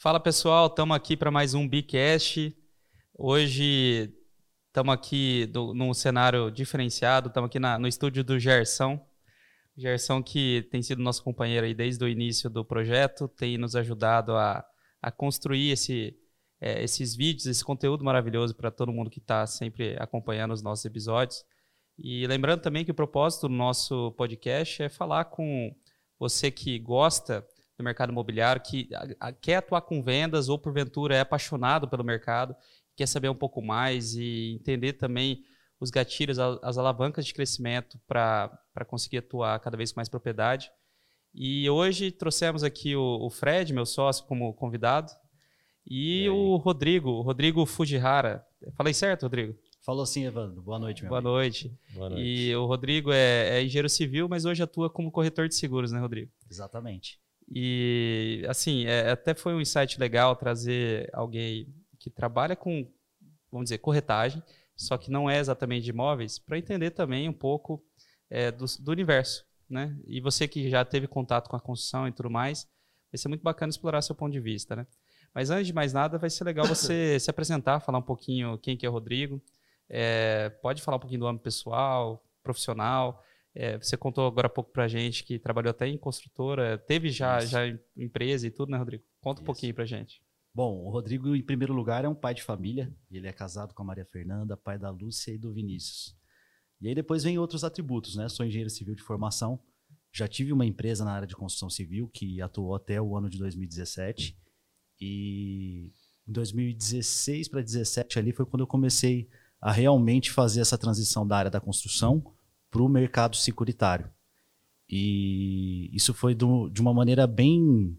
Fala pessoal, estamos aqui para mais um Bicast. Hoje estamos aqui do, num cenário diferenciado, estamos aqui na, no estúdio do Gerson. Gerson que tem sido nosso companheiro aí desde o início do projeto, tem nos ajudado a, a construir esse, é, esses vídeos, esse conteúdo maravilhoso para todo mundo que está sempre acompanhando os nossos episódios. E lembrando também que o propósito do nosso podcast é falar com você que gosta do mercado imobiliário, que quer atuar com vendas ou porventura é apaixonado pelo mercado, quer saber um pouco mais e entender também os gatilhos, as alavancas de crescimento para conseguir atuar cada vez com mais propriedade. E hoje trouxemos aqui o, o Fred, meu sócio, como convidado, e, e o Rodrigo, o Rodrigo Fujihara. Falei certo, Rodrigo? Falou sim, Evandro. Boa noite, meu Boa amigo. noite. Boa noite. E o Rodrigo é, é engenheiro civil, mas hoje atua como corretor de seguros, né, Rodrigo? Exatamente. E, assim, é, até foi um insight legal trazer alguém que trabalha com, vamos dizer, corretagem, só que não é exatamente de imóveis, para entender também um pouco é, do, do, universo, né? E você que já teve contato com a construção e tudo mais, vai ser muito bacana explorar seu ponto de vista, né? Mas antes de mais nada, vai ser legal você se apresentar, falar um pouquinho quem que é o Rodrigo, é, pode falar um pouquinho do âmbito pessoal, profissional. É, você contou agora há pouco para a gente que trabalhou até em construtora, teve já, já empresa e tudo, né, Rodrigo? Conta Isso. um pouquinho para gente. Bom, o Rodrigo, em primeiro lugar, é um pai de família. Ele é casado com a Maria Fernanda, pai da Lúcia e do Vinícius. E aí depois vem outros atributos, né? Sou engenheiro civil de formação. Já tive uma empresa na área de construção civil que atuou até o ano de 2017. E em 2016 para 2017 ali foi quando eu comecei a realmente fazer essa transição da área da construção para o mercado securitário. E isso foi do, de uma maneira bem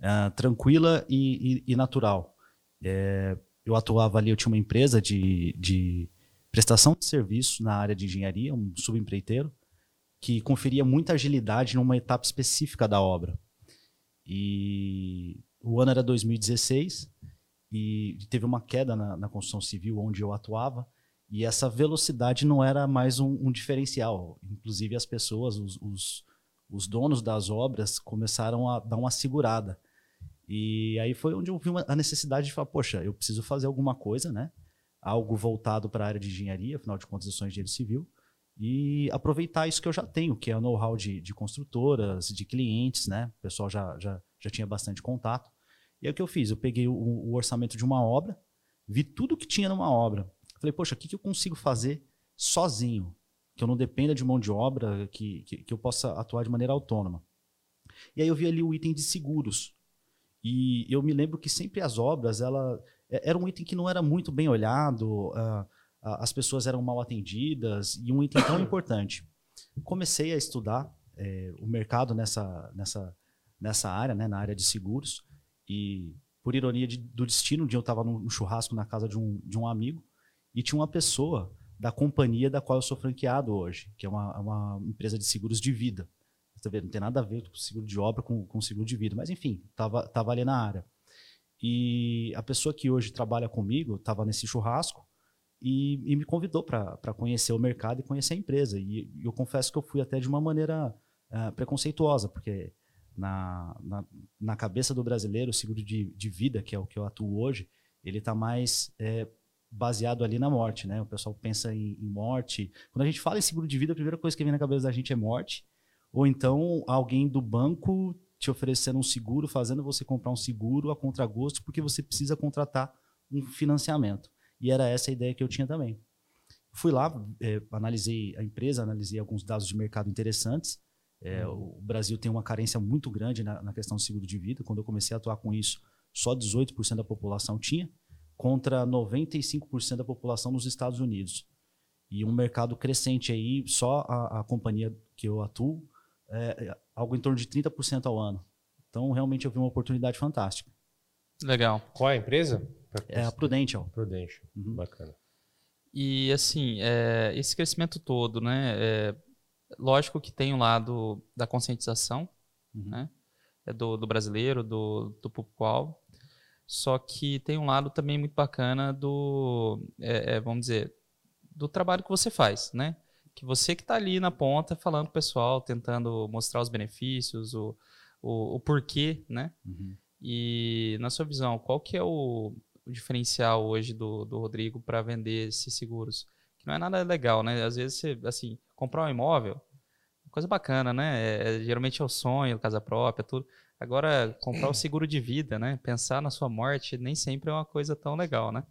uh, tranquila e, e, e natural. É, eu atuava ali, eu tinha uma empresa de, de prestação de serviço na área de engenharia, um subempreiteiro, que conferia muita agilidade numa etapa específica da obra. E o ano era 2016, e teve uma queda na, na, construção civil onde eu atuava e essa velocidade não era mais um, um diferencial. Inclusive as pessoas, os, os, os, donos das obras começaram a dar uma segurada. E aí foi onde eu vi uma, a necessidade de falar, poxa, eu preciso fazer alguma coisa, né? Algo voltado para a área de engenharia, afinal de contas eu sou engenheiro civil, e aproveitar isso que eu já tenho, que é o know-how de, de construtoras, de clientes, né? O pessoal já, já, já tinha bastante contato. E aí o que eu fiz? Eu peguei o, o orçamento de uma obra, vi tudo que tinha numa obra. Falei, poxa, o que, que eu consigo fazer sozinho? Que eu não dependa de mão de obra, que, que, que eu possa atuar de maneira autônoma. E aí eu vi ali o item de seguros. E eu me lembro que sempre as obras, ela é, era um item que não era muito bem olhado, uh, as pessoas eram mal atendidas, e um item tão importante. Comecei a estudar é, o mercado nessa, nessa, nessa área, né, na área de seguros, e, por ironia de, do destino, um dia eu estava num churrasco na casa de um, de um amigo e tinha uma pessoa da companhia da qual eu sou franqueado hoje, que é uma, uma empresa de seguros de vida. Tá vendo? Não tem nada a ver com seguro de obra com, com seguro de vida, mas enfim, estava tava ali na área. E a pessoa que hoje trabalha comigo estava nesse churrasco e, e me convidou para conhecer o mercado e conhecer a empresa. E, e, eu confesso que eu fui até de uma maneira uh, preconceituosa, porque na, na, na, cabeça do brasileiro, o seguro de, de vida, que é o que eu atuo hoje, ele está mais é, baseado ali na morte, né? O pessoal pensa em, em, morte. Quando a gente fala em seguro de vida, a primeira coisa que vem na cabeça da gente é morte. Ou então alguém do banco te oferecendo um seguro, fazendo você comprar um seguro a contragosto, porque você precisa contratar um financiamento. E era essa a ideia que eu tinha também. Fui lá, é, analisei a empresa, analisei alguns dados de mercado interessantes é, o Brasil tem uma carência muito grande na, na, questão do seguro de vida. Quando eu comecei a atuar com isso, só 18% da população tinha, contra 95% da população nos Estados Unidos. E um mercado crescente aí, só a, a companhia que eu atuo, é, é algo em torno de 30% ao ano. Então, realmente, eu vi uma oportunidade fantástica. Legal. Qual é a empresa? É a Prudential. Prudential, uhum. bacana. E, assim, é, esse crescimento todo, né? É, Lógico que tem o um lado da conscientização, uhum. né? É do, do, brasileiro, do, do público-alvo. Só que tem um lado também muito bacana do, é, é, vamos dizer, do trabalho que você faz, né? Que você que está ali na ponta falando com o pessoal, tentando mostrar os benefícios, o, o, o porquê, né? Uhum. E na sua visão, qual que é o, o diferencial hoje do, do Rodrigo para vender esses seguros? Que não é nada legal, né? Às vezes você, assim, comprar um imóvel, coisa bacana, né? É, é, geralmente é o sonho, casa própria, tudo. Agora, comprar o seguro de vida, né? Pensar na sua morte nem sempre é uma coisa tão legal, né?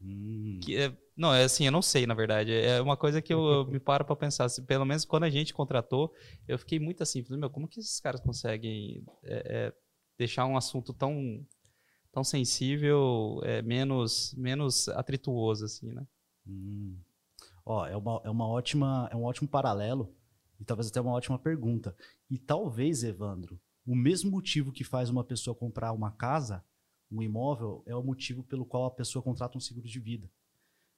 Hum. Que é, não, é assim, eu não sei, na verdade. É uma coisa que eu, eu me paro para pensar. Assim, pelo menos quando a gente contratou, eu fiquei muito assim, falei, meu, como que esses caras conseguem é, é, deixar um assunto tão, tão sensível, é, menos, menos atrituoso, assim, né? Hum. Ó, é uma, é uma ótima, é um ótimo paralelo e talvez até uma ótima pergunta. E talvez, Evandro, o mesmo motivo que faz uma pessoa comprar uma casa, um imóvel, é o motivo pelo qual a pessoa contrata um seguro de vida.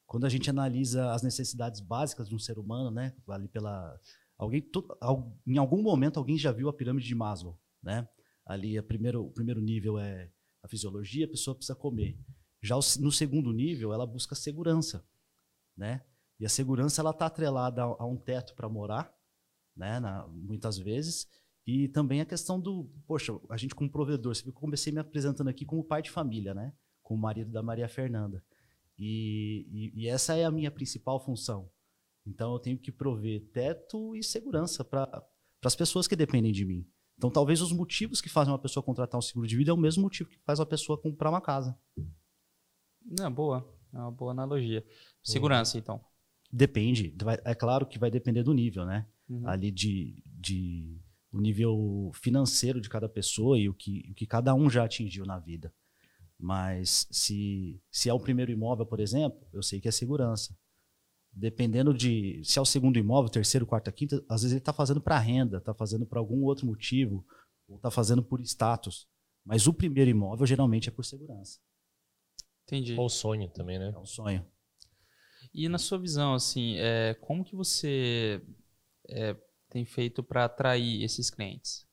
Quando a gente analisa as necessidades básicas de um ser humano, né, ali pela alguém em algum momento alguém já viu a pirâmide de Maslow, né? Ali a primeiro, o primeiro nível é a fisiologia, a pessoa precisa comer. Já no segundo nível, ela busca segurança, né? E a segurança ela está atrelada a, a, um teto para morar, né? Na, muitas vezes e também a questão do, poxa, a gente como provedor, você viu que eu comecei me apresentando aqui como pai de família, né? Como marido da Maria Fernanda. E, e, e essa é a minha principal função. Então eu tenho que prover teto e segurança para as pessoas que dependem de mim. Então talvez os motivos que fazem uma pessoa contratar um seguro de vida é o mesmo motivo que faz uma pessoa comprar uma casa. Não, boa. É uma boa analogia. Segurança, então. Depende. É claro que vai depender do nível, né? Uhum. Ali de, de o nível financeiro de cada pessoa e o que, o que cada um já atingiu na vida. Mas se, se é o primeiro imóvel, por exemplo, eu sei que é segurança. Dependendo de se é o segundo imóvel, terceiro, quarto, quinto, às vezes ele está fazendo para renda, está fazendo por algum outro motivo, ou está fazendo por status. Mas o primeiro imóvel geralmente é por segurança. Entendi. Ou sonho também, né? É um sonho. E na sua visão, assim, é, como que você é, tem feito para atrair esses clientes?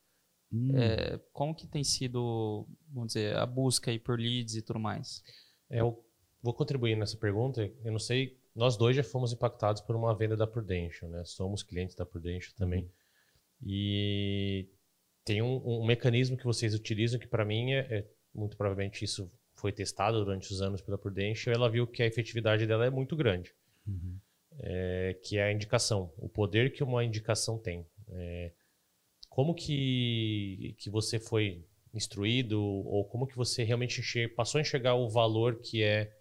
Hum. É, como que tem sido, vamos dizer, a busca aí por leads e tudo mais? É, eu vou contribuir nessa pergunta. Eu não sei, nós dois já fomos impactados por uma venda da Prudential, né? Somos clientes da Prudential também. Uhum. E tem um, um, mecanismo que vocês utilizam que para mim é, é, muito provavelmente isso foi testado durante os anos pela Prudential. Ela viu que a efetividade dela é muito grande. Uhum é, que é a indicação, o poder que uma indicação tem. É, como que, que você foi instruído ou como que você realmente passou a enxergar o valor que é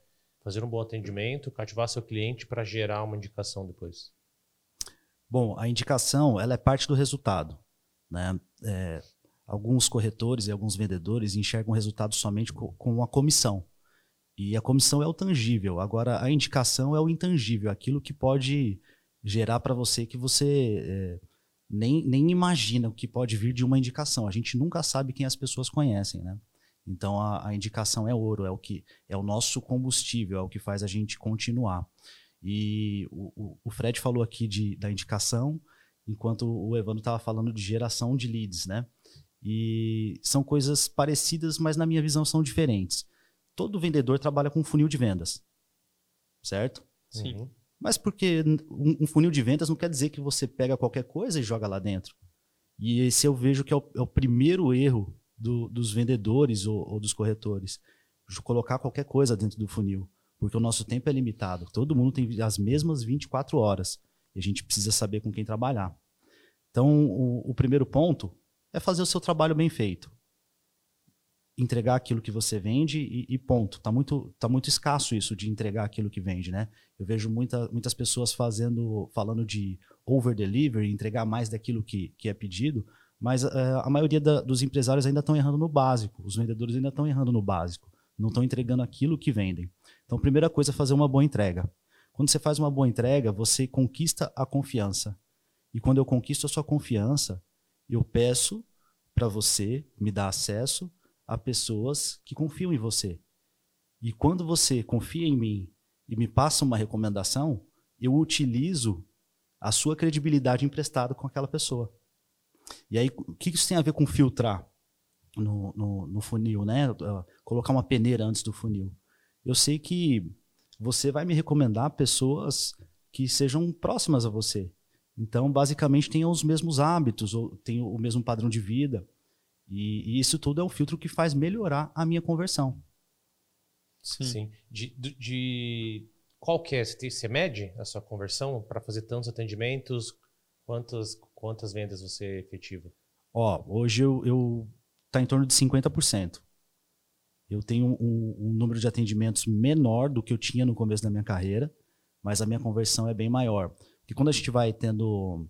fazer um bom atendimento, cativar seu cliente para gerar uma indicação depois? Bom, a indicação ela é parte do resultado. Né? É, alguns corretores e alguns vendedores enxergam o resultado somente com, com uma comissão. E a comissão é o tangível. Agora, a indicação é o intangível, aquilo que pode gerar para você que você é, nem, nem imagina o que pode vir de uma indicação. A gente nunca sabe quem as pessoas conhecem, né? Então a, a, indicação é ouro, é o que é o nosso combustível, é o que faz a gente continuar. E o, o Fred falou aqui de, da indicação, enquanto o Evandro estava falando de geração de leads, né? E são coisas parecidas, mas na minha visão são diferentes todo vendedor trabalha com funil de vendas. Certo? Sim. Uhum. Mas porque um, funil de vendas não quer dizer que você pega qualquer coisa e joga lá dentro. E esse eu vejo que é o, é o primeiro erro do, dos vendedores ou, ou, dos corretores. Colocar qualquer coisa dentro do funil. Porque o nosso tempo é limitado. Todo mundo tem as mesmas 24 horas. E a gente precisa saber com quem trabalhar. Então, o, o primeiro ponto é fazer o seu trabalho bem feito entregar aquilo que você vende e, e, ponto. Tá muito, tá muito escasso isso de entregar aquilo que vende, né? Eu vejo muita, muitas pessoas fazendo, falando de over delivery, entregar mais daquilo que, que é pedido, mas uh, a maioria da, dos empresários ainda estão errando no básico. Os vendedores ainda estão errando no básico. Não estão entregando aquilo que vendem. Então, primeira coisa é fazer uma boa entrega. Quando você faz uma boa entrega, você conquista a confiança. E quando eu conquisto a sua confiança, eu peço para você me dar acesso a pessoas que confiam em você. E quando você confia em mim e me passa uma recomendação, eu utilizo a sua credibilidade emprestada com aquela pessoa. E aí, o que isso tem a ver com filtrar no, no, no funil, né? Colocar uma peneira antes do funil. Eu sei que você vai me recomendar pessoas que sejam próximas a você. Então, basicamente, tenham os mesmos hábitos, ou tenham o mesmo padrão de vida. E, e isso tudo é um filtro que faz melhorar a minha conversão. Sim. Sim. De, de, de, qual que é? Você, tem, você mede a sua conversão para fazer tantos atendimentos? Quantas, quantas vendas você efetiva? Ó, hoje eu, eu tá em torno de 50%. Eu tenho um, um, número de atendimentos menor do que eu tinha no começo da minha carreira, mas a minha conversão é bem maior. Porque quando a gente vai tendo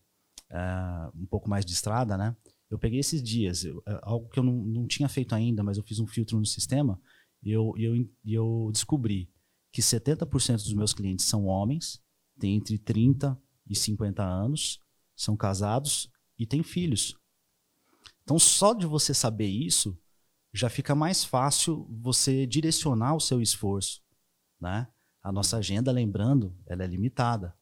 uh, um pouco mais de estrada, né? Eu peguei esses dias, eu, é, algo que eu não, não tinha feito ainda, mas eu fiz um filtro no sistema e eu, eu, eu descobri que 70% dos meus clientes são homens, têm entre 30 e 50 anos, são casados e têm filhos. Então, só de você saber isso, já fica mais fácil você direcionar o seu esforço. Né? A nossa agenda, lembrando, ela é limitada.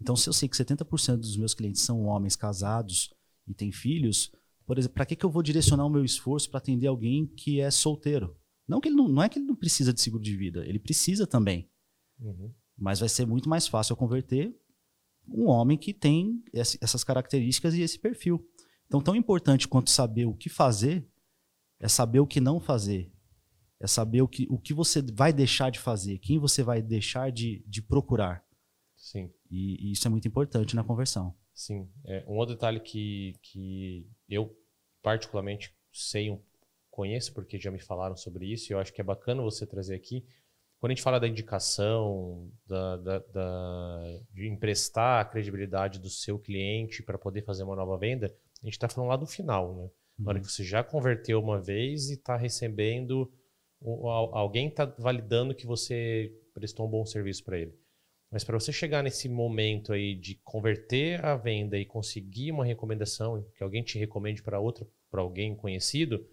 Então, se eu sei que 70% dos meus clientes são homens casados e têm filhos, por exemplo, para que, que eu vou direcionar o meu esforço para atender alguém que é solteiro? Não que ele não, não é que ele não precisa de seguro de vida, ele precisa também. Uhum. Mas vai ser muito mais fácil eu converter um homem que tem essas características e esse perfil. Então, tão importante quanto saber o que fazer é saber o que não fazer. É saber o que, o que você vai deixar de fazer, quem você vai deixar de, de procurar. Sim. E, e isso é muito importante na conversão. Sim. É, um outro detalhe que, que eu particularmente sei, conheço, porque já me falaram sobre isso, e eu acho que é bacana você trazer aqui. Quando a gente fala da indicação, da, da, da de emprestar a credibilidade do seu cliente para poder fazer uma nova venda, a gente está falando lá do final, né? Na hora uhum. que você já converteu uma vez e está recebendo, alguém está validando que você prestou um bom serviço para ele. Mas para você chegar nesse momento aí de converter a venda e conseguir uma recomendação, que alguém te recomende para outro, para alguém conhecido,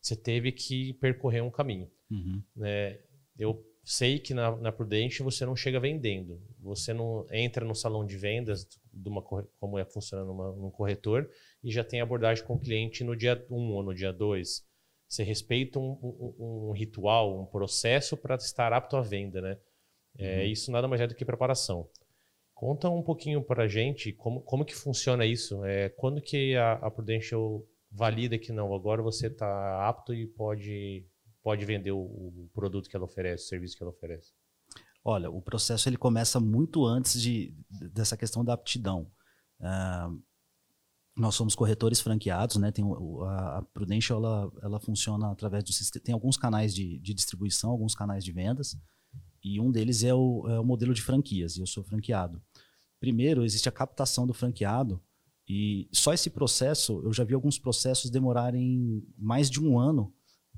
você teve que percorrer um caminho. Uhum. Né? Eu sei que na, na Prudente você não chega vendendo. Você não entra no salão de vendas, de uma, como é funcionando num corretor, e já tem abordagem com o cliente no dia 1 um, ou no dia 2. Você respeita um, um, um ritual, um processo para estar apto à venda, né? É, uhum. Isso nada mais é do que preparação. Conta um pouquinho para a gente como, como que funciona isso. É, quando que a, a Prudential valida que não, agora você está apto e pode, pode vender o, o, produto que ela oferece, o serviço que ela oferece? Olha, o processo ele começa muito antes de, dessa questão da aptidão. Uh, nós somos corretores franqueados, né? Tem a, a Prudential ela, ela funciona através do sistema. Tem alguns canais de, de distribuição, alguns canais de vendas, e um deles é o, é o modelo de franquias. E eu sou franqueado. Primeiro, existe a captação do franqueado, e só esse processo, eu já vi alguns processos demorarem mais de um ano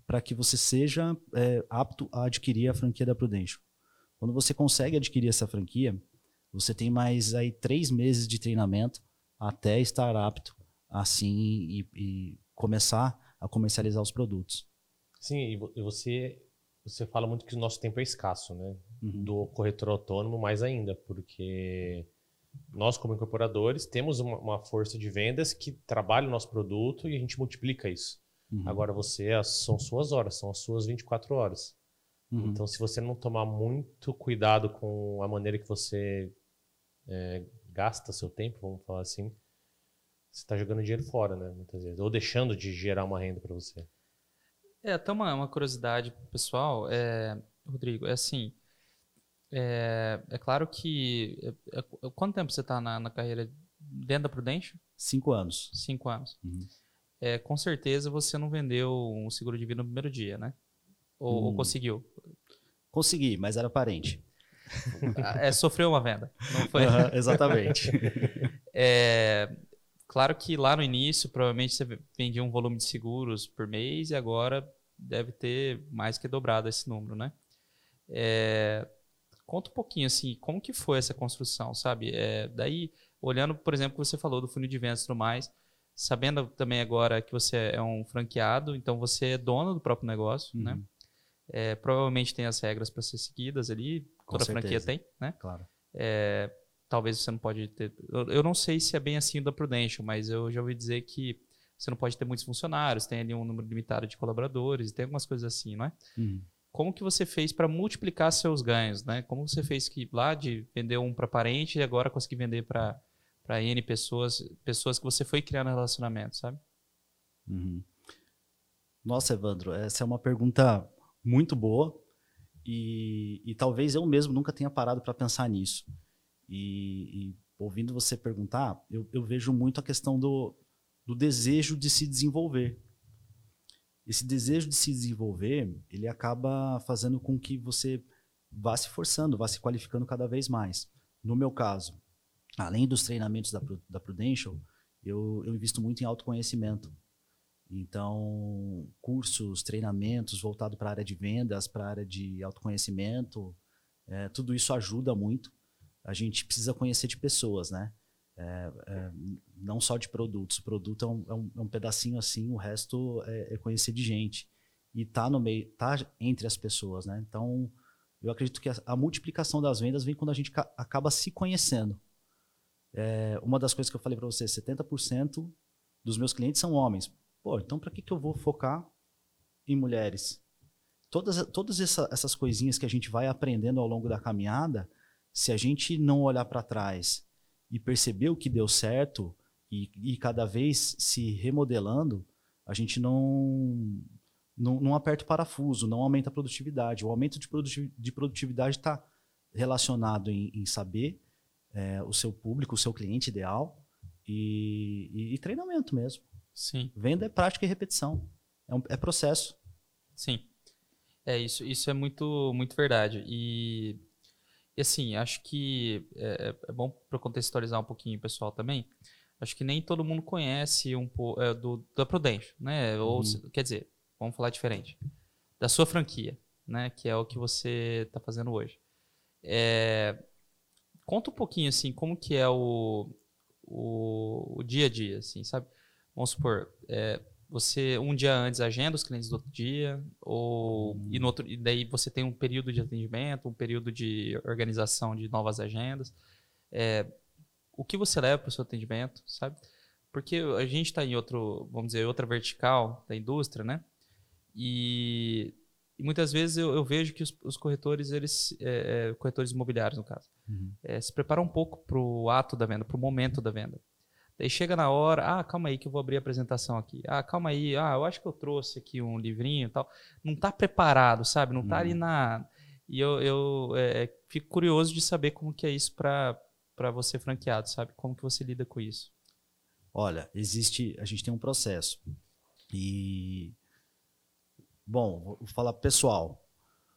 para que você seja é, apto a adquirir a franquia da Prudential. Quando você consegue adquirir essa franquia, você tem mais aí três meses de treinamento até estar apto assim e, e começar a comercializar os produtos. Sim, e você você fala muito que o nosso tempo é escasso, né? Uhum. Do corretor autônomo mais ainda, porque nós como incorporadores temos uma, uma, força de vendas que trabalha o nosso produto e a gente multiplica isso. Uhum. Agora você são suas horas, são as suas 24 horas. Uhum. Então se você não tomar muito cuidado com a maneira que você é, gasta seu tempo, vamos falar assim, você está jogando dinheiro fora, né? Muitas vezes. Ou deixando de gerar uma renda para você. É, até uma, uma curiosidade pessoal, é, Rodrigo, é assim, é, é claro que... É, é, quanto tempo você está na, na, carreira dentro da Prudential? Cinco anos. Cinco anos. Uhum. É, com certeza você não vendeu um seguro de vida no primeiro dia, né? Ou, hum. ou conseguiu? Consegui, mas era parente. é, sofreu uma venda, não foi? Uhum, exatamente. é, claro que lá no início, provavelmente você vendia um volume de seguros por mês e agora deve ter mais que dobrado esse número, né? É, conta um pouquinho assim, como que foi essa construção, sabe? É, daí, olhando, por exemplo, que você falou do funil de vendas e tudo mais, sabendo também agora que você é um franqueado, então você é dono do próprio negócio, né? uhum. né? É, provavelmente tem as regras para ser seguidas ali, Com toda certeza. franquia tem, né? Claro. É, talvez você não pode ter. Eu, não sei se é bem assim da Prudential, mas eu já ouvi dizer que você não pode ter muitos funcionários, tem ali um número limitado de colaboradores, tem algumas coisas assim, não é? Uhum. Como que você fez para multiplicar seus ganhos, né? Como você fez que lá de vender um para parente e agora conseguir vender para para N pessoas, pessoas que você foi criando relacionamento, sabe? Uhum. Nossa, Evandro, essa é uma pergunta muito boa e, e talvez eu mesmo nunca tenha parado para pensar nisso. E, e, ouvindo você perguntar, eu, eu, vejo muito a questão do, do desejo de se desenvolver. Esse desejo de se desenvolver, ele acaba fazendo com que você vá se forçando, vá se qualificando cada vez mais. No meu caso, além dos treinamentos da, da Prudential, eu, eu invisto muito em autoconhecimento. Então, cursos, treinamentos voltados para a área de vendas, para a área de autoconhecimento, é, tudo isso ajuda muito. A gente precisa conhecer de pessoas, né? É, é, não só de produtos. O produto é um, é um, é um pedacinho assim, o resto é, é, conhecer de gente. E tá no meio, tá entre as pessoas, né? Então, eu acredito que a, a multiplicação das vendas vem quando a gente acaba se conhecendo. É, uma das coisas que eu falei para você, 70% dos meus clientes são homens. Pô, então para que, que eu vou focar em mulheres? Todas, todas essa, essas coisinhas que a gente vai aprendendo ao longo da caminhada, se a gente não olhar para trás e perceber o que deu certo e, e, cada vez se remodelando, a gente não, não, não aperta o parafuso, não aumenta a produtividade. O aumento de produtividade está relacionado em, em saber é, o seu público, o seu cliente ideal e, e, e treinamento mesmo. Sim. Venda é prática e repetição. É, um, é processo. Sim. É, isso, isso é muito, muito verdade. E, e assim, acho que é, é bom para contextualizar um pouquinho o pessoal também. Acho que nem todo mundo conhece um pouco é, do, da Prudential, né? Ou, uhum. quer dizer, vamos falar diferente. Da sua franquia, né? Que é o que você está fazendo hoje. É, conta um pouquinho, assim, como que é o, o, o dia a dia, assim, sabe? Vamos supor, é, você um dia antes agenda os clientes do outro dia, ou e, no outro, e daí você tem um período de atendimento, um período de organização de novas agendas. É, o que você leva para o seu atendimento, sabe? Porque a gente está em outro, vamos dizer, outra vertical da indústria, né? E, e muitas vezes eu, eu, vejo que os, os corretores, eles, é, é corretores imobiliários no caso, uhum. É, se preparam um pouco para o ato da venda, para o momento da venda. Daí chega na hora, ah, calma aí que eu vou abrir a apresentação aqui. Ah, calma aí, ah, eu acho que eu trouxe aqui um livrinho e tal. Não está preparado, sabe? Não está ali uhum. na... E eu, eu é, é, fico curioso de saber como que é isso para você franqueado, sabe? Como que você lida com isso? Olha, existe... A gente tem um processo. E... Bom, vou falar pessoal.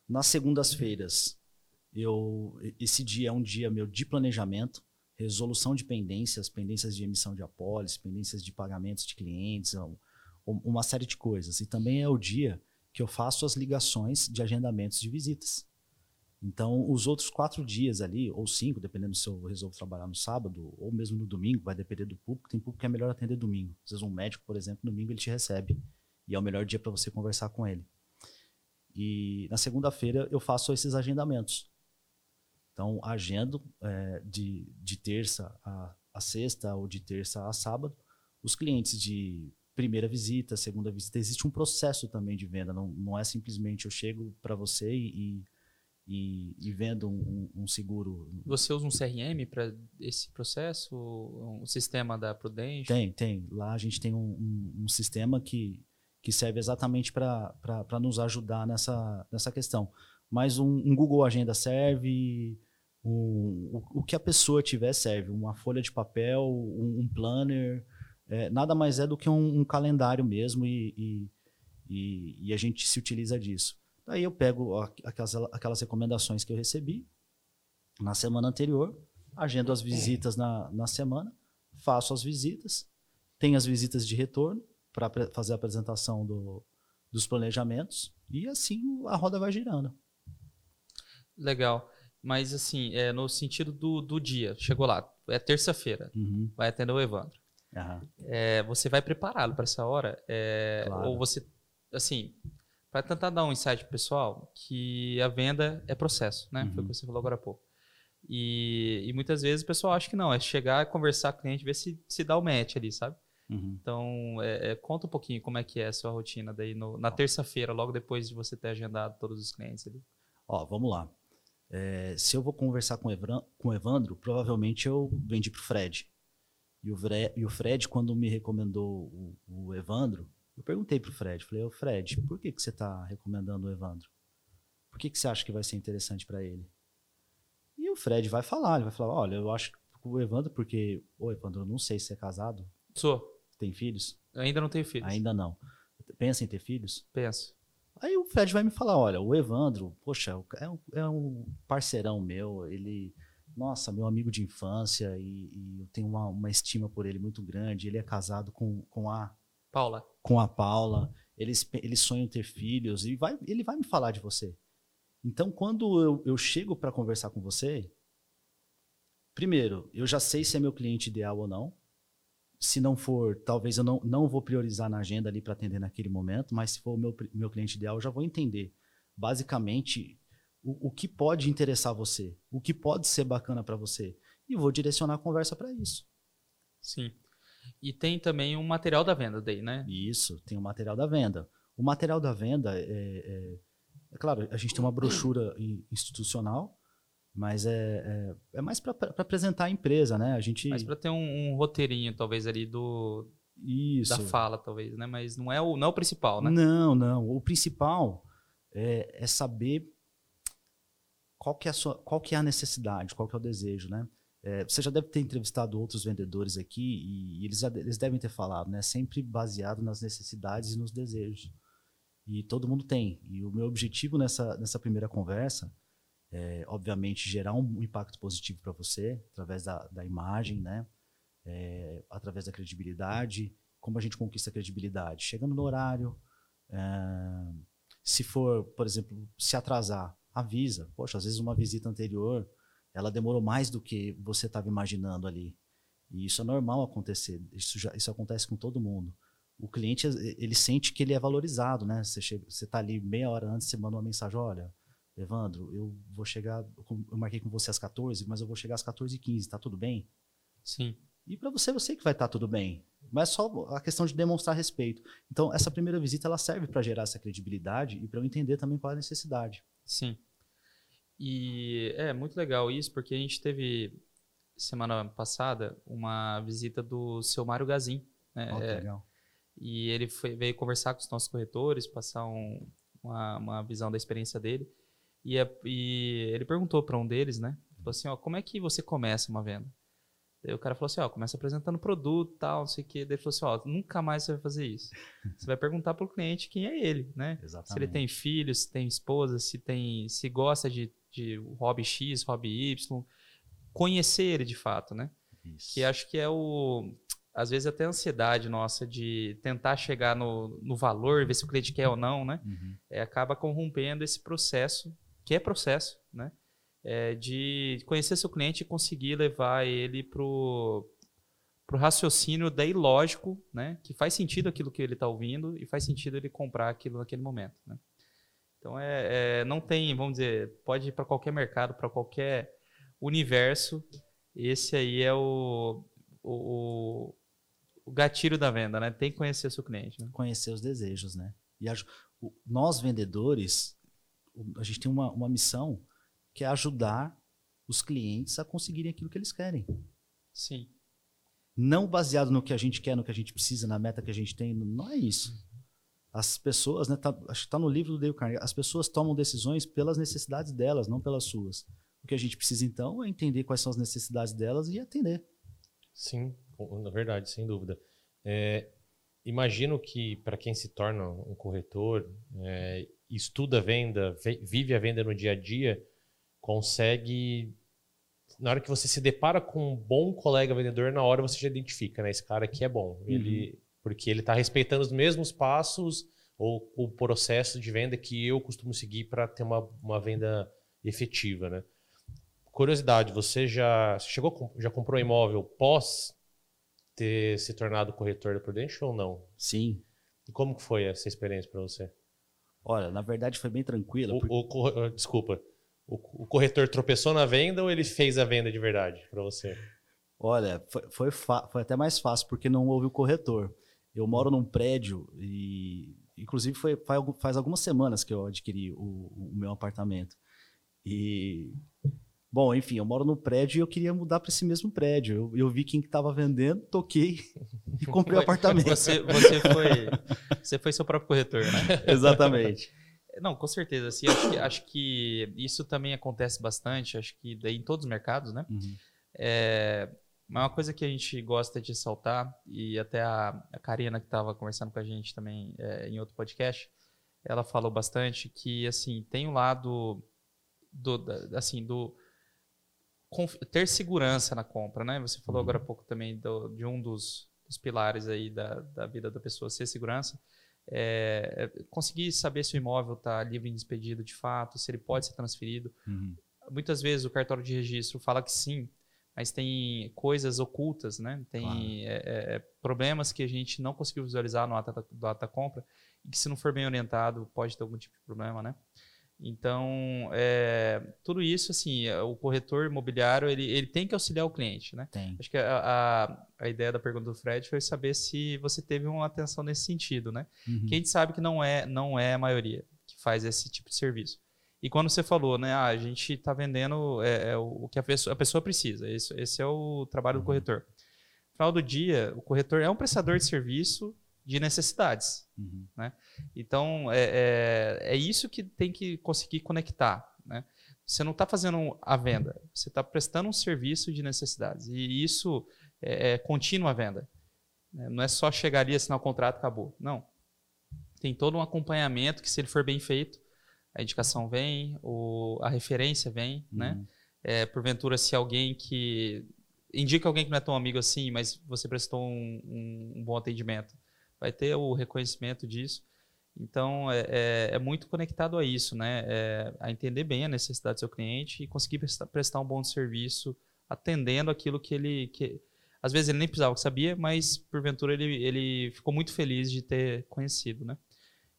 Nas segundas-feiras, eu esse dia é um dia meu de planejamento resolução de pendências, pendências de emissão de apólice, pendências de pagamentos de clientes, uma série de coisas. E também é o dia que eu faço as ligações de agendamentos de visitas. Então, os outros quatro dias ali, ou cinco, dependendo se eu resolvo trabalhar no sábado, ou mesmo no domingo, vai depender do público. Tem público que é melhor atender domingo. Às vezes, um médico, por exemplo, domingo ele te recebe. E é o melhor dia para você conversar com ele. E na segunda-feira eu faço esses agendamentos. Então, agendo é, de, de terça a, a sexta ou de terça a sábado. Os clientes de primeira visita, segunda visita, existe um processo também de venda. Não, não é simplesmente eu chego para você e, e, e, vendo um, um, seguro. Você usa um CRM para esse processo? Um sistema da Prudential? Tem, tem. Lá a gente tem um, um, um sistema que, que serve exatamente para nos ajudar nessa, nessa questão. Mas um, Google Agenda serve, um, o, o, que a pessoa tiver serve. Uma folha de papel, um, um planner, é, nada mais é do que um, um calendário mesmo e, e, e, a gente se utiliza disso. Daí eu pego aquelas, aquelas recomendações que eu recebi na semana anterior, agendo as visitas na, na semana, faço as visitas, tenho as visitas de retorno para fazer a apresentação do, dos planejamentos e assim a roda vai girando. Legal. Mas, assim, é no sentido do, do dia. Chegou lá, é terça-feira, uhum. vai atender o Evandro. Uhum. É, você vai prepará-lo para essa hora? É, claro. Ou você, assim, para tentar dar um insight pessoal, que a venda é processo, né? Uhum. Foi o que você falou agora há pouco. E, e, muitas vezes o pessoal acha que não, é chegar, conversar com o cliente, ver se, se dá o match ali, sabe? Uhum. Então, é, é, conta um pouquinho como é que é a sua rotina daí no, na terça-feira, logo depois de você ter agendado todos os clientes ali. Ó, vamos lá. É, se eu vou conversar com, Evran, com o Evandro, provavelmente eu vendi para o Fred. E o, e o Fred, quando me recomendou o, o, Evandro, Eu perguntei pro Fred, falei, ô Fred, por que, que você está recomendando o Evandro? Por que, que você acha que vai ser interessante para ele? E o Fred vai falar, ele vai falar, olha, eu acho que o Evandro, porque, ô Evandro, eu não sei se é casado, Sou. tem filhos? Ainda não tenho filhos. Ainda não. Pensa em ter filhos? Penso. Aí o Fred vai me falar, olha, o Evandro, poxa, é um, é um parceirão meu, ele, nossa, meu amigo de infância e, e eu tenho uma, uma, estima por ele muito grande, ele é casado com, com a... Paula. Com a Paula, eles, eles sonham ter filhos e vai, ele vai me falar de você. Então, quando eu, eu chego para conversar com você, primeiro, eu já sei se é meu cliente ideal ou não, se não for, talvez eu não, não vou priorizar na agenda ali para atender naquele momento, mas se for o meu, meu cliente ideal, eu já vou entender basicamente o, o que pode interessar você, o que pode ser bacana para você, e vou direcionar a conversa para isso. Sim. E tem também um material da venda daí, né? Isso, tem o um material da venda. O material da venda é, é, é claro, a gente tem uma brochura institucional mas é, é, é mais para apresentar a empresa, né? A gente... Mais para ter um, um, roteirinho, talvez, ali do... Isso. Da fala, talvez, né? Mas não é o, não é o principal, né? Não, não. O principal é, é saber qual que, é a sua, qual que é a necessidade, qual que é o desejo, né? É, você já deve ter entrevistado outros vendedores aqui e, e eles, já, eles devem ter falado, né? Sempre baseado nas necessidades e nos desejos. E todo mundo tem. E o meu objetivo nessa, nessa primeira conversa é, obviamente, gerar um impacto positivo para você, através da, da imagem, né? É, através da credibilidade. Como a gente conquista a credibilidade? Chegando no horário. É, se for, por exemplo, se atrasar, avisa. Poxa, às vezes uma visita anterior, ela demorou mais do que você estava imaginando ali. E isso é normal acontecer. Isso, já, isso acontece com todo mundo. O cliente, ele sente que ele é valorizado, né? Você está ali meia hora antes, você manda uma mensagem, olha, Evandro, eu vou chegar, eu marquei com você às 14, mas eu vou chegar às 14h15, tá tudo bem? Sim. E para você, eu sei que vai estar tá tudo bem, mas é só a questão de demonstrar respeito. Então, essa primeira visita ela serve para gerar essa credibilidade e para eu entender também qual é a necessidade. Sim. E é muito legal isso, porque a gente teve semana passada uma visita do seu Mário Gazin. Né? Oh, é, legal. E ele foi, veio conversar com os nossos corretores, passar um, uma, uma visão da experiência dele. E, é, e ele perguntou para um deles, né? Falou assim, ó, como é que você começa uma venda? Aí o cara falou assim, ó, começa apresentando produto, tal, não sei o quê. Daí ele falou assim, ó, nunca mais você vai fazer isso. Você vai perguntar pro cliente quem é ele, né? Exatamente. Se ele tem filhos, se tem esposa, se tem, se gosta de, de hobby X, hobby Y, conhecer ele de fato, né? Isso. Que acho que é o, às vezes até a ansiedade nossa de tentar chegar no, no valor, ver se o cliente quer ou não, né? Uhum. É, acaba corrompendo esse processo que é processo, né? É de conhecer seu cliente e conseguir levar ele pro pro raciocínio daí lógico, né? Que faz sentido aquilo que ele está ouvindo e faz sentido ele comprar aquilo naquele momento, né? Então é, é não tem, vamos dizer, pode ir para qualquer mercado, para qualquer universo. Esse aí é o, o, o, gatilho da venda, né? Tem que conhecer seu cliente. Né? Conhecer os desejos, né? E a, o, nós vendedores a gente tem uma, uma missão que é ajudar os clientes a conseguirem aquilo que eles querem. Sim. Não baseado no que a gente quer, no que a gente precisa, na meta que a gente tem, não é isso. As pessoas, né, tá, acho que está no livro do Dale Carnegie, as pessoas tomam decisões pelas necessidades delas, não pelas suas. O que a gente precisa então é entender quais são as necessidades delas e atender. Sim, na verdade, sem dúvida. É, imagino que para quem se torna um corretor, é, estuda a venda, vive a venda no dia a dia, consegue. Na hora que você se depara com um bom colega vendedor, na hora você já identifica, né? Esse cara aqui é bom. Uhum. Ele, porque ele está respeitando os mesmos passos ou o processo de venda que eu costumo seguir para ter uma, uma venda efetiva, né? Curiosidade, você já chegou, já comprou imóvel pós ter se tornado corretor da Prudential ou não? Sim. E como que foi essa experiência para você? Olha, na verdade foi bem tranquila. O, porque... o, ah, desculpa, o, o, corretor tropeçou na venda ou ele fez a venda de verdade para você? Olha, foi, foi, foi, até mais fácil porque não houve o corretor. Eu moro num prédio e, inclusive, foi, faz algumas semanas que eu adquiri o, o meu apartamento. E, Bom, enfim, eu moro no prédio e eu queria mudar para esse mesmo prédio. Eu, eu vi quem estava vendendo, toquei e comprei o apartamento. Você, você, foi, você foi seu próprio corretor, né? Exatamente. Não, com certeza. Assim, acho, que, acho que isso também acontece bastante, acho que em todos os mercados, né? Uhum. É, mas uma coisa que a gente gosta de saltar, e até a, a Karina que estava conversando com a gente também é, em outro podcast, ela falou bastante que assim tem um lado do, assim do ter segurança na compra, né? Você falou agora há uhum. pouco também do, de um dos, dos, pilares aí da, da vida da pessoa ser segurança. É, é conseguir saber se o imóvel está livre de despedido de fato, se ele pode ser transferido. Uhum. Muitas vezes o cartório de registro fala que sim, mas tem coisas ocultas, né? Tem claro. é, é, é problemas que a gente não conseguiu visualizar no ata, do ata compra e que se não for bem orientado pode ter algum tipo de problema, né? Então, é, tudo isso, assim, é, o corretor imobiliário, ele, ele tem que auxiliar o cliente, né? Tem. Acho que a, a, a, ideia da pergunta do Fred foi saber se você teve uma atenção nesse sentido, né? Uhum. Que a gente sabe que não é, não é a maioria que faz esse tipo de serviço. E quando você falou, né, ah, a gente está vendendo é, é, o que a pessoa, a pessoa precisa, esse, esse é o trabalho do uhum. corretor. No final do dia, o corretor é um prestador de serviço de necessidades. Uhum. Né? Então, é, é, é, isso que tem que conseguir conectar. Né? Você não está fazendo a venda, você está prestando um serviço de necessidades. E isso é, é contínua a venda. Né? Não é só chegar ali, assinar o contrato acabou. Não. Tem todo um acompanhamento que, se ele for bem feito, a indicação vem, o, a referência vem. Uhum. Né? É, porventura, se alguém que indica alguém que não é tão amigo assim, mas você prestou um, um, um bom atendimento vai ter o reconhecimento disso. Então, é, é, é muito conectado a isso, né? É, a entender bem a necessidade do seu cliente e conseguir prestar, um bom serviço, atendendo aquilo que ele. Que, às vezes ele nem precisava que sabia, mas porventura ele, ele ficou muito feliz de ter conhecido, né?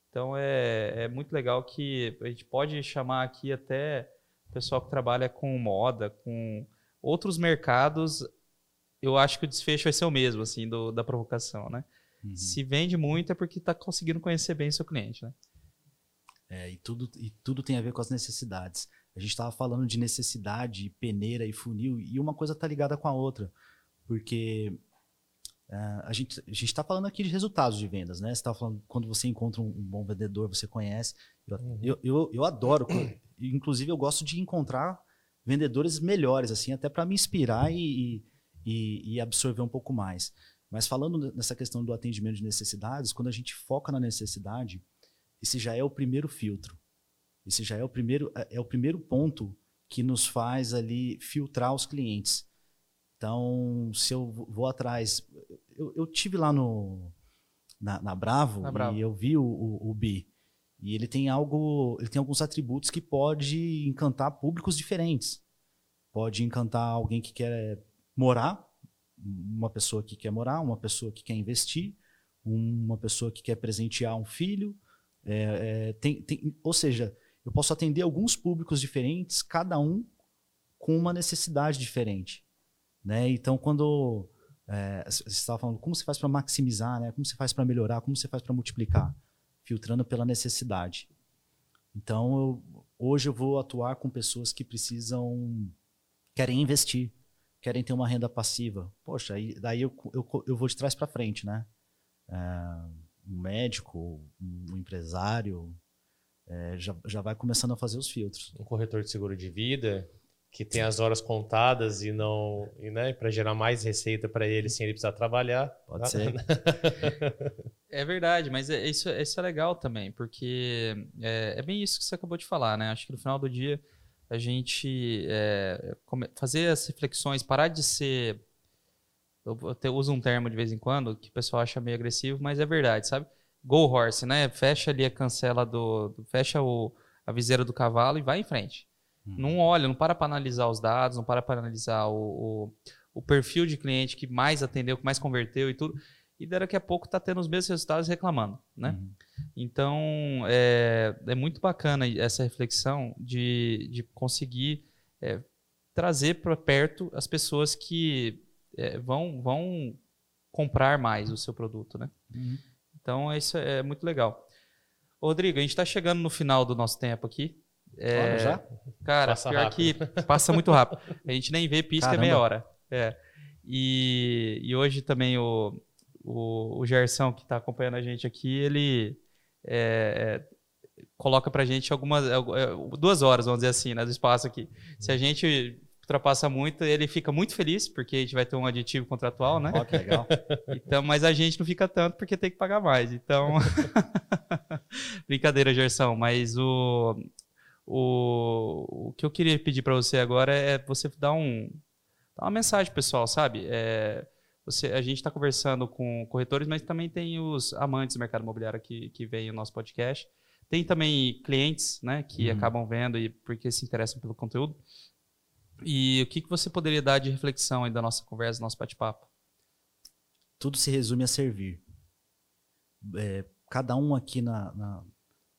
Então, é, é muito legal que a gente pode chamar aqui até pessoal que trabalha com moda, com outros mercados. Eu acho que o desfecho vai ser o mesmo, assim, do, da provocação, né? Uhum. Se vende muito é porque está conseguindo conhecer bem seu cliente, né? É, e tudo, e tudo tem a ver com as necessidades. A gente estava falando de necessidade, peneira e funil, e uma coisa está ligada com a outra. Porque uh, a gente a está falando aqui de resultados de vendas, né? Você estava falando quando você encontra um, um, bom vendedor, você conhece. Eu, uhum. eu, eu, eu, adoro, inclusive eu gosto de encontrar vendedores melhores, assim, até para me inspirar e, e, e absorver um pouco mais. Mas falando nessa questão do atendimento de necessidades, quando a gente foca na necessidade, esse já é o primeiro filtro. Esse já é o primeiro é, é o primeiro ponto que nos faz ali filtrar os clientes. Então, se eu vou atrás, eu, eu tive lá no na, na Bravo, na Bravo. e eu vi o, o, o Bi e ele tem algo, ele tem alguns atributos que pode encantar públicos diferentes. Pode encantar alguém que quer morar uma pessoa que quer morar, uma pessoa que quer investir, uma pessoa que quer presentear um filho. É, é, tem, tem, ou seja, eu posso atender alguns públicos diferentes, cada um com uma necessidade diferente. Né? Então, quando é, você estava falando como você faz para maximizar, né? como você faz para melhorar, como você faz para multiplicar, filtrando pela necessidade. Então, eu, hoje eu vou atuar com pessoas que precisam, querem investir, querem ter uma renda passiva. Poxa, aí, daí eu, eu, eu vou de trás para frente, né? É, um médico, um empresário, é, já, já vai começando a fazer os filtros. Um corretor de seguro de vida que tem as horas contadas e não, e, né, para gerar mais receita para ele sem ele precisar trabalhar. Pode ser. é verdade, mas é, isso, isso é legal também, porque é, é bem isso que você acabou de falar, né? Acho que no final do dia a gente é, fazer as reflexões, parar de ser. Eu até uso um termo de vez em quando que o pessoal acha meio agressivo, mas é verdade, sabe? Go horse, né? Fecha ali a cancela do. do fecha o, a viseira do cavalo e vai em frente. Hum. Não olha, não para para analisar os dados, não para para analisar o, o, o perfil de cliente que mais atendeu, que mais converteu e tudo e daqui a pouco está tendo os mesmos resultados reclamando, né? Uhum. Então, é, é muito bacana essa reflexão de, de conseguir é, trazer para perto as pessoas que é, vão, vão comprar mais o seu produto, né? Uhum. Então, isso é muito legal. Rodrigo, a gente está chegando no final do nosso tempo aqui. É, Olha, já? Cara, Passa pior rápido. que passa muito rápido. A gente nem vê, pisca é Caramba. meia hora. É. E, e hoje também o, o, o Gerson, que está acompanhando a gente aqui, ele é, é, coloca pra gente algumas. é, é, duas horas, vamos dizer assim, né, do espaço aqui. Se a gente ultrapassa muito, ele fica muito feliz, porque a gente vai ter um aditivo contratual, né? Ó, que legal. Então, mas a gente não fica tanto porque tem que pagar mais. Então, brincadeira, Gerson. Mas o, o, o que eu queria pedir para você agora é você dar, um, dar uma mensagem pessoal, sabe? É, você, a gente está conversando com corretores, mas também tem os amantes do mercado imobiliário que, que veem o nosso podcast. Tem também clientes, né, que Uhum. acabam vendo e porque se interessam pelo conteúdo. E o que, que você poderia dar de reflexão aí da nossa conversa, do nosso bate-papo? Tudo se resume a servir. É, cada um aqui na, na-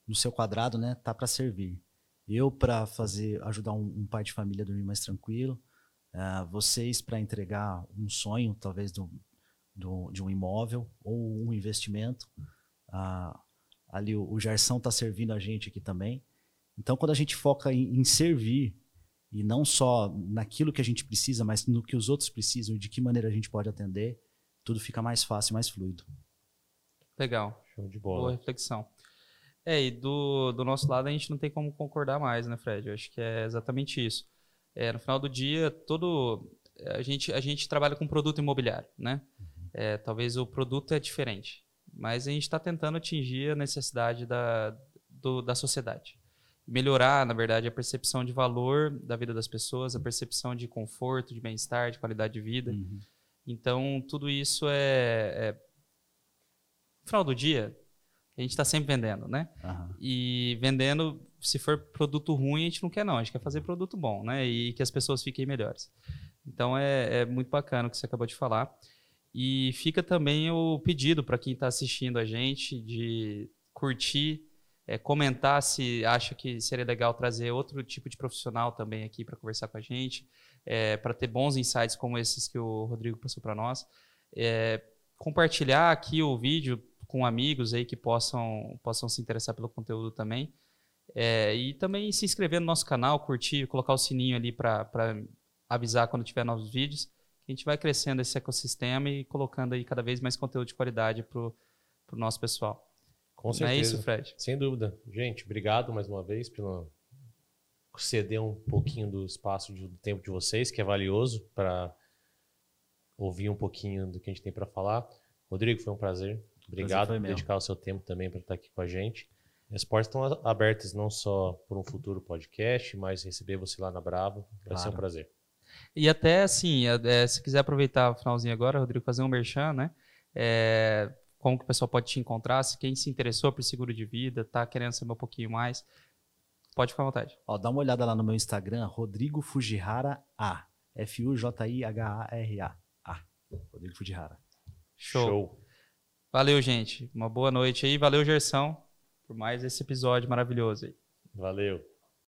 no seu quadrado, né, tá para servir. Eu para fazer, ajudar um, um pai de família a dormir mais tranquilo. Ah, vocês para entregar um sonho, talvez do, do- de um imóvel ou um investimento. Ah, ali o, o Gerson tá servindo a gente aqui também. Então, quando a gente foca em, em servir e não só naquilo que a gente precisa, mas no que os outros precisam e de que maneira a gente pode atender, tudo fica mais fácil, mais fluido. Legal. Show de Boa bola. reflexão. É, e do, do nosso lado a gente não tem como concordar mais, né, Fred? Eu acho que é exatamente isso. É, no final do dia, todo a gente, a gente trabalha com produto imobiliário, né? É, talvez o produto é diferente, mas a gente está tentando atingir a necessidade da, do- da sociedade. Melhorar, na verdade, a percepção de valor da vida das pessoas, a percepção de conforto, de bem-estar, de qualidade de vida. Uhum. Então, tudo isso é, é... No final do dia, a gente está sempre vendendo, né? Aham. E vendendo, se for produto ruim, a gente não quer não. A gente quer fazer produto bom, né? E que as pessoas fiquem melhores. Então, é, é muito bacana o que você acabou de falar. E fica também o pedido para quem está assistindo a gente de curtir, é, comentar se acha que seria legal trazer outro tipo de profissional também aqui para conversar com a gente, para ter bons insights como esses que o Rodrigo passou para nós. É, compartilhar aqui o vídeo com amigos aí que possam, possam se interessar pelo conteúdo também. É, e também se inscrever no nosso canal, curtir, colocar o sininho ali para avisar quando tiver novos vídeos. A gente vai crescendo esse ecossistema e colocando aí cada vez mais conteúdo de qualidade para o nosso pessoal. Com Não certeza. é isso, Fred? Sem dúvida. Gente, obrigado mais uma vez pelo ceder um pouquinho do espaço de- do tempo de vocês, que é valioso para ouvir um pouquinho do que a gente tem para falar. Rodrigo, foi um prazer. Obrigado por dedicar o seu tempo também para estar aqui com a gente. As portas estão abertas não só por um futuro podcast, mas receber você lá na Bravo vai ser um Claro. prazer. E até assim, é, se quiser aproveitar o finalzinho agora, Rodrigo, fazer um merchan, né? É, como que o pessoal pode te encontrar? Se quem se interessou por seguro de vida, tá querendo saber um pouquinho mais, pode ficar à vontade. Ó, dá uma olhada lá no meu Instagram, Rodrigo Fujihara A. F-U-J-I-H-A-R-A. A. Rodrigo Fujihara. Show. Valeu, gente. Uma boa noite aí. Valeu, Gersão, por mais esse episódio maravilhoso aí. Valeu.